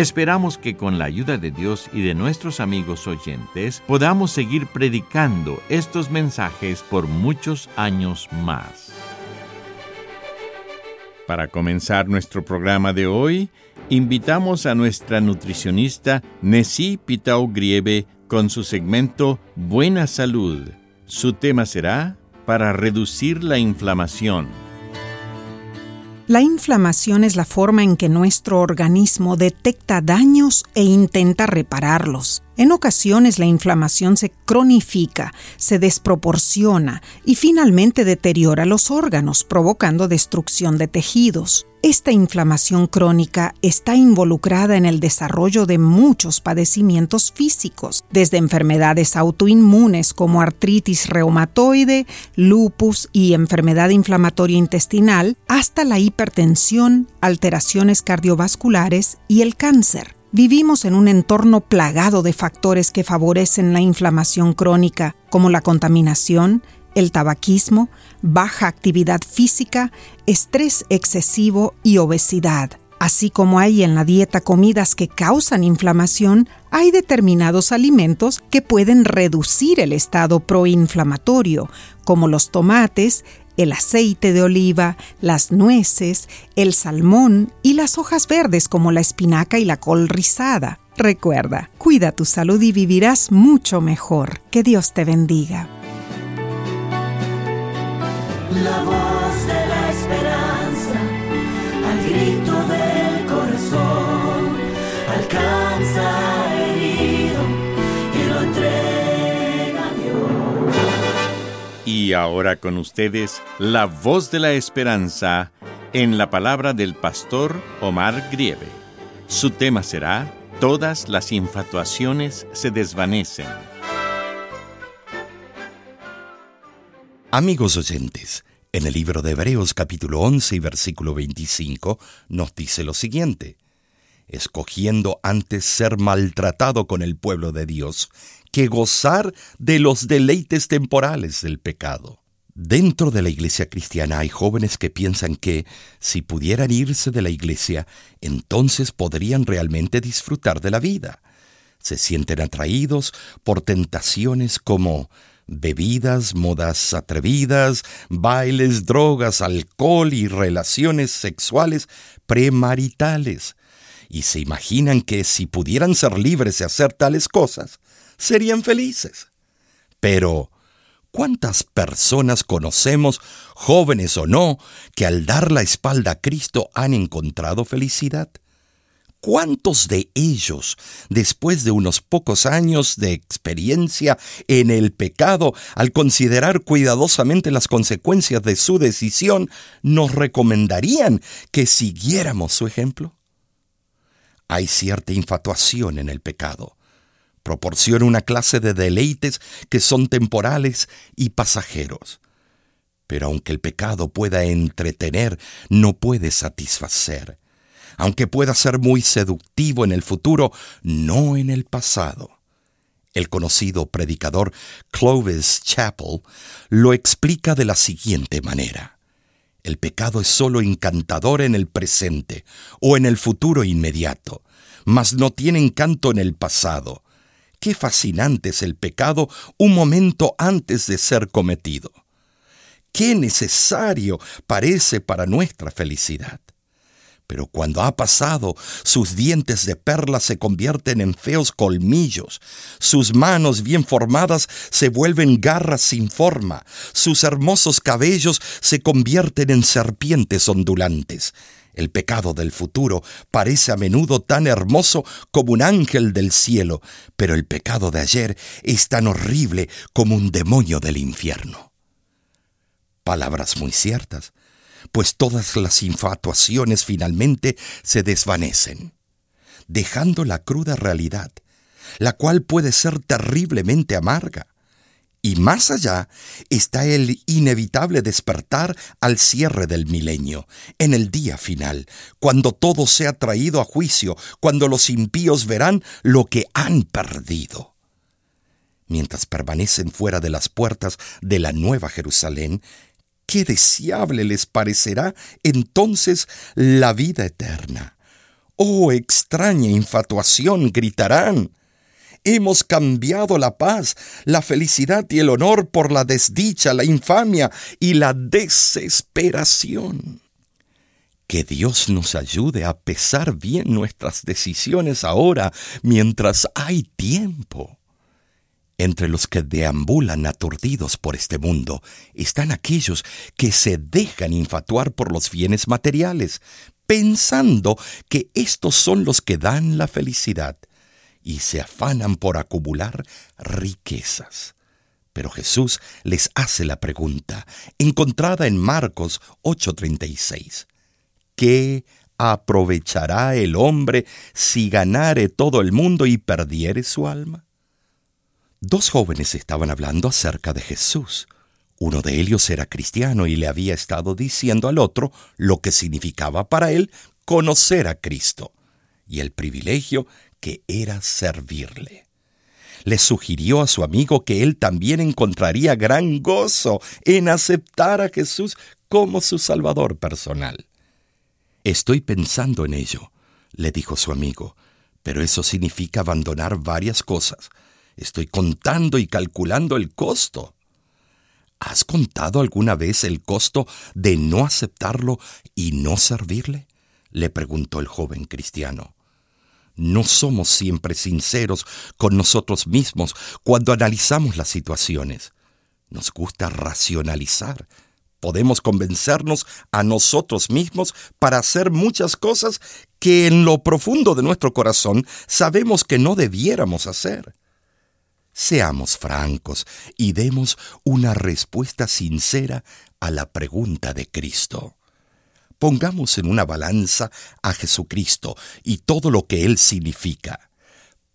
Esperamos que con la ayuda de Dios y de nuestros amigos oyentes podamos seguir predicando estos mensajes por muchos años más. Para comenzar nuestro programa de hoy, invitamos a nuestra nutricionista Nessie Pitao Grieve con su segmento Buena Salud. Su tema será para reducir la inflamación. La inflamación es la forma en que nuestro organismo detecta daños e intenta repararlos. En ocasiones la inflamación se cronifica, se desproporciona y finalmente deteriora los órganos, provocando destrucción de tejidos. Esta inflamación crónica está involucrada en el desarrollo de muchos padecimientos físicos, desde enfermedades autoinmunes como artritis reumatoide, lupus y enfermedad inflamatoria intestinal, hasta la hipertensión, alteraciones cardiovasculares y el cáncer. Vivimos en un entorno plagado de factores que favorecen la inflamación crónica, como la contaminación, el tabaquismo, baja actividad física, estrés excesivo y obesidad. Así como hay en la dieta comidas que causan inflamación, hay determinados alimentos que pueden reducir el estado proinflamatorio, como los tomates, el aceite de oliva, las nueces, el salmón y las hojas verdes como la espinaca y la col rizada. Recuerda, cuida tu salud y vivirás mucho mejor. Que Dios te bendiga. La voz de la esperanza, al grito del corazón, alcanza herido y lo entrega a Dios. Y ahora con ustedes, la voz de la esperanza en la palabra del pastor Omar Grieve. Su tema será Todas las infatuaciones se desvanecen. Amigos oyentes, en el libro de Hebreos capítulo 11 y versículo 25 nos dice lo siguiente, escogiendo antes ser maltratado con el pueblo de Dios que gozar de los deleites temporales del pecado. Dentro de la iglesia cristiana hay jóvenes que piensan que si pudieran irse de la iglesia, entonces podrían realmente disfrutar de la vida. Se sienten atraídos por tentaciones como bebidas, modas atrevidas, bailes, drogas, alcohol y relaciones sexuales premaritales. Y se imaginan que si pudieran ser libres de hacer tales cosas, serían felices. Pero, ¿cuántas personas conocemos, jóvenes o no, que al dar la espalda a Cristo han encontrado felicidad? ¿Cuántos de ellos, después de unos pocos años de experiencia en el pecado, al considerar cuidadosamente las consecuencias de su decisión, nos recomendarían que siguiéramos su ejemplo? Hay cierta infatuación en el pecado. Proporciona una clase de deleites que son temporales y pasajeros. Pero aunque el pecado pueda entretener, no puede satisfacer aunque pueda ser muy seductivo en el futuro, no en el pasado. El conocido predicador Clovis Chappell lo explica de la siguiente manera. El pecado es sólo encantador en el presente o en el futuro inmediato, mas no tiene encanto en el pasado. Qué fascinante es el pecado un momento antes de ser cometido. Qué necesario parece para nuestra felicidad Pero cuando ha pasado, sus dientes de perla se convierten en feos colmillos, sus manos bien formadas se vuelven garras sin forma, sus hermosos cabellos se convierten en serpientes ondulantes. El pecado del futuro parece a menudo tan hermoso como un ángel del cielo, pero el pecado de ayer es tan horrible como un demonio del infierno. Palabras muy ciertas, pues todas las infatuaciones finalmente se desvanecen, dejando la cruda realidad, la cual puede ser terriblemente amarga. Y más allá está el inevitable despertar al cierre del milenio, en el día final, cuando todo sea traído a juicio, cuando los impíos verán lo que han perdido. Mientras permanecen fuera de las puertas de la Nueva Jerusalén, qué deseable les parecerá entonces la vida eterna. Oh extraña infatuación, gritarán. Hemos cambiado la paz, la felicidad y el honor por la desdicha, la infamia y la desesperación. Que Dios nos ayude a pesar bien nuestras decisiones ahora, mientras hay tiempo. Entre los que deambulan aturdidos por este mundo están aquellos que se dejan infatuar por los bienes materiales, pensando que estos son los que dan la felicidad, y se afanan por acumular riquezas. Pero Jesús les hace la pregunta, encontrada en Marcos 8:36. ¿Qué aprovechará el hombre si ganare todo el mundo y perdiere su alma? Dos jóvenes estaban hablando acerca de Jesús. Uno de ellos era cristiano y le había estado diciendo al otro lo que significaba para él conocer a Cristo y el privilegio que era servirle. Le sugirió a su amigo que él también encontraría gran gozo en aceptar a Jesús como su Salvador personal. Estoy pensando en ello, le dijo su amigo, pero eso significa abandonar varias cosas Estoy contando y calculando el costo. ¿Has contado alguna vez el costo de no aceptarlo y no servirle? le preguntó el joven cristiano. No somos siempre sinceros con nosotros mismos cuando analizamos las situaciones. Nos gusta racionalizar. Podemos convencernos a nosotros mismos para hacer muchas cosas que en lo profundo de nuestro corazón sabemos que no debiéramos hacer. Seamos francos y demos una respuesta sincera a la pregunta de Cristo. Pongamos en una balanza a Jesucristo y todo lo que Él significa.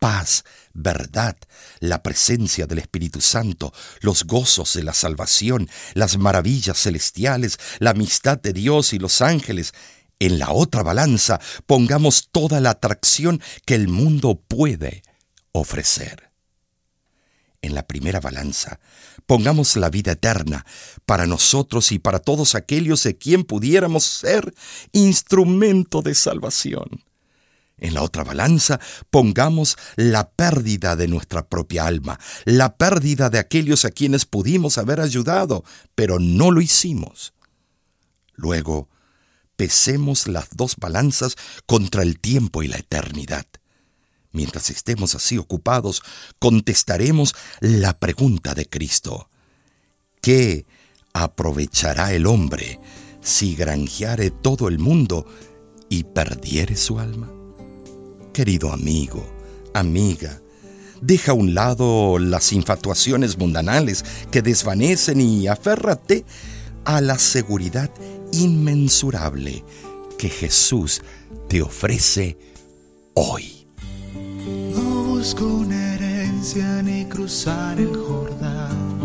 Paz, verdad, la presencia del Espíritu Santo, los gozos de la salvación, las maravillas celestiales, la amistad de Dios y los ángeles. En la otra balanza pongamos toda la atracción que el mundo puede ofrecer en la primera balanza, pongamos la vida eterna para nosotros y para todos aquellos de quien pudiéramos ser instrumento de salvación. En la otra balanza pongamos la pérdida de nuestra propia alma, la pérdida de aquellos a quienes pudimos haber ayudado, pero no lo hicimos. Luego, pesemos las dos balanzas contra el tiempo y la eternidad. Mientras estemos así ocupados, contestaremos la pregunta de Cristo. ¿Qué aprovechará el hombre si granjeare todo el mundo y perdiere su alma? Querido amigo, amiga, deja a un lado las infatuaciones mundanales que desvanecen y aférrate a la seguridad inmensurable que Jesús te ofrece hoy busco una herencia ni cruzar el Jordán.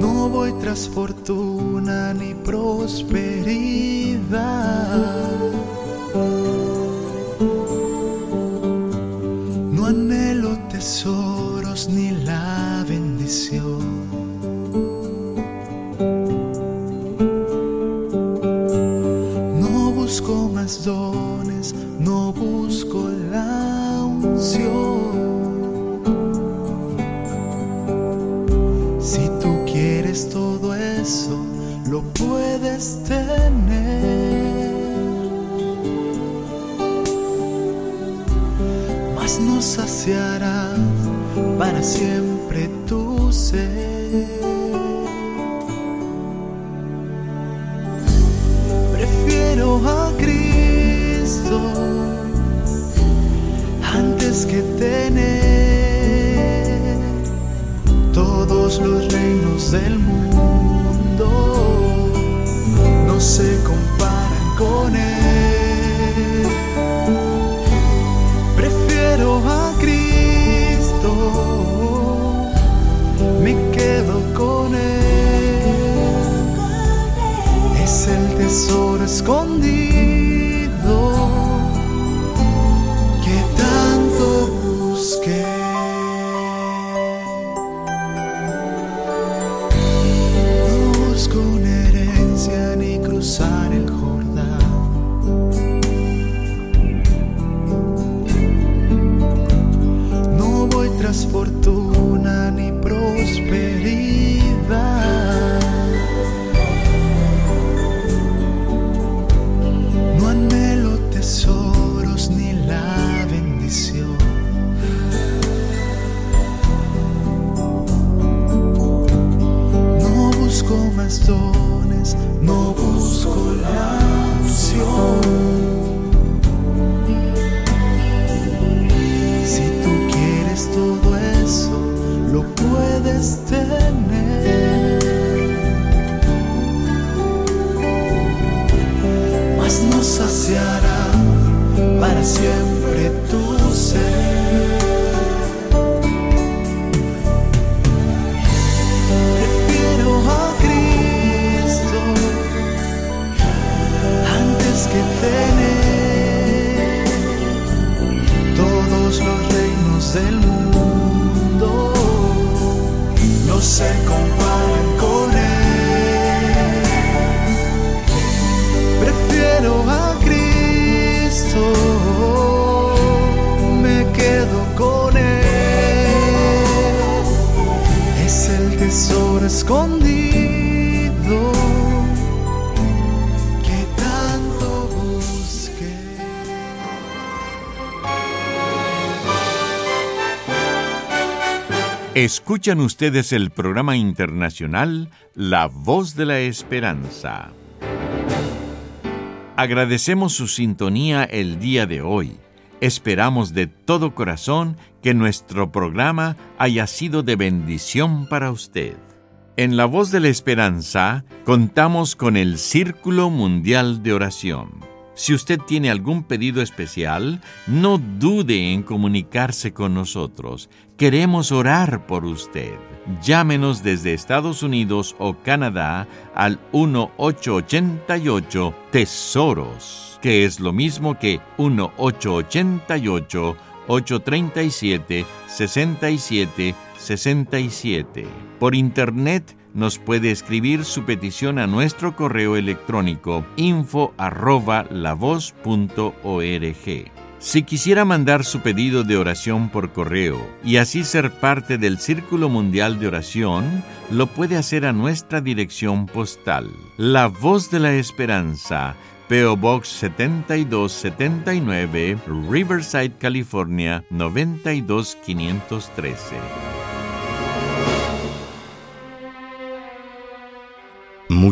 No voy tras fortuna ni prosperidad. Dones, no busco la unción. Si tú quieres todo eso, lo puedes tener. Mas no saciará para siempre tu ser. A Cristo antes que tener todos los reinos del mundo. No se comparan con Él. Tesoro puedes se comparan con él. Prefiero a Cristo, me quedo con él. Es el tesoro escondido Escuchan ustedes el programa internacional La Voz de la Esperanza. Agradecemos su sintonía el día de hoy. Esperamos de todo corazón que nuestro programa haya sido de bendición para usted. En La Voz de la Esperanza contamos con el Círculo Mundial de Oración. Si usted tiene algún pedido especial, no dude en comunicarse con nosotros. Queremos orar por usted. Llámenos desde Estados Unidos o Canadá al 1888 Tesoros, que es lo mismo que 1888 837 67 67. Por internet nos puede escribir su petición a nuestro correo electrónico info. Si quisiera mandar su pedido de oración por correo y así ser parte del Círculo Mundial de Oración, lo puede hacer a nuestra dirección postal. La Voz de la Esperanza, PO Box 7279, Riverside, California 92513.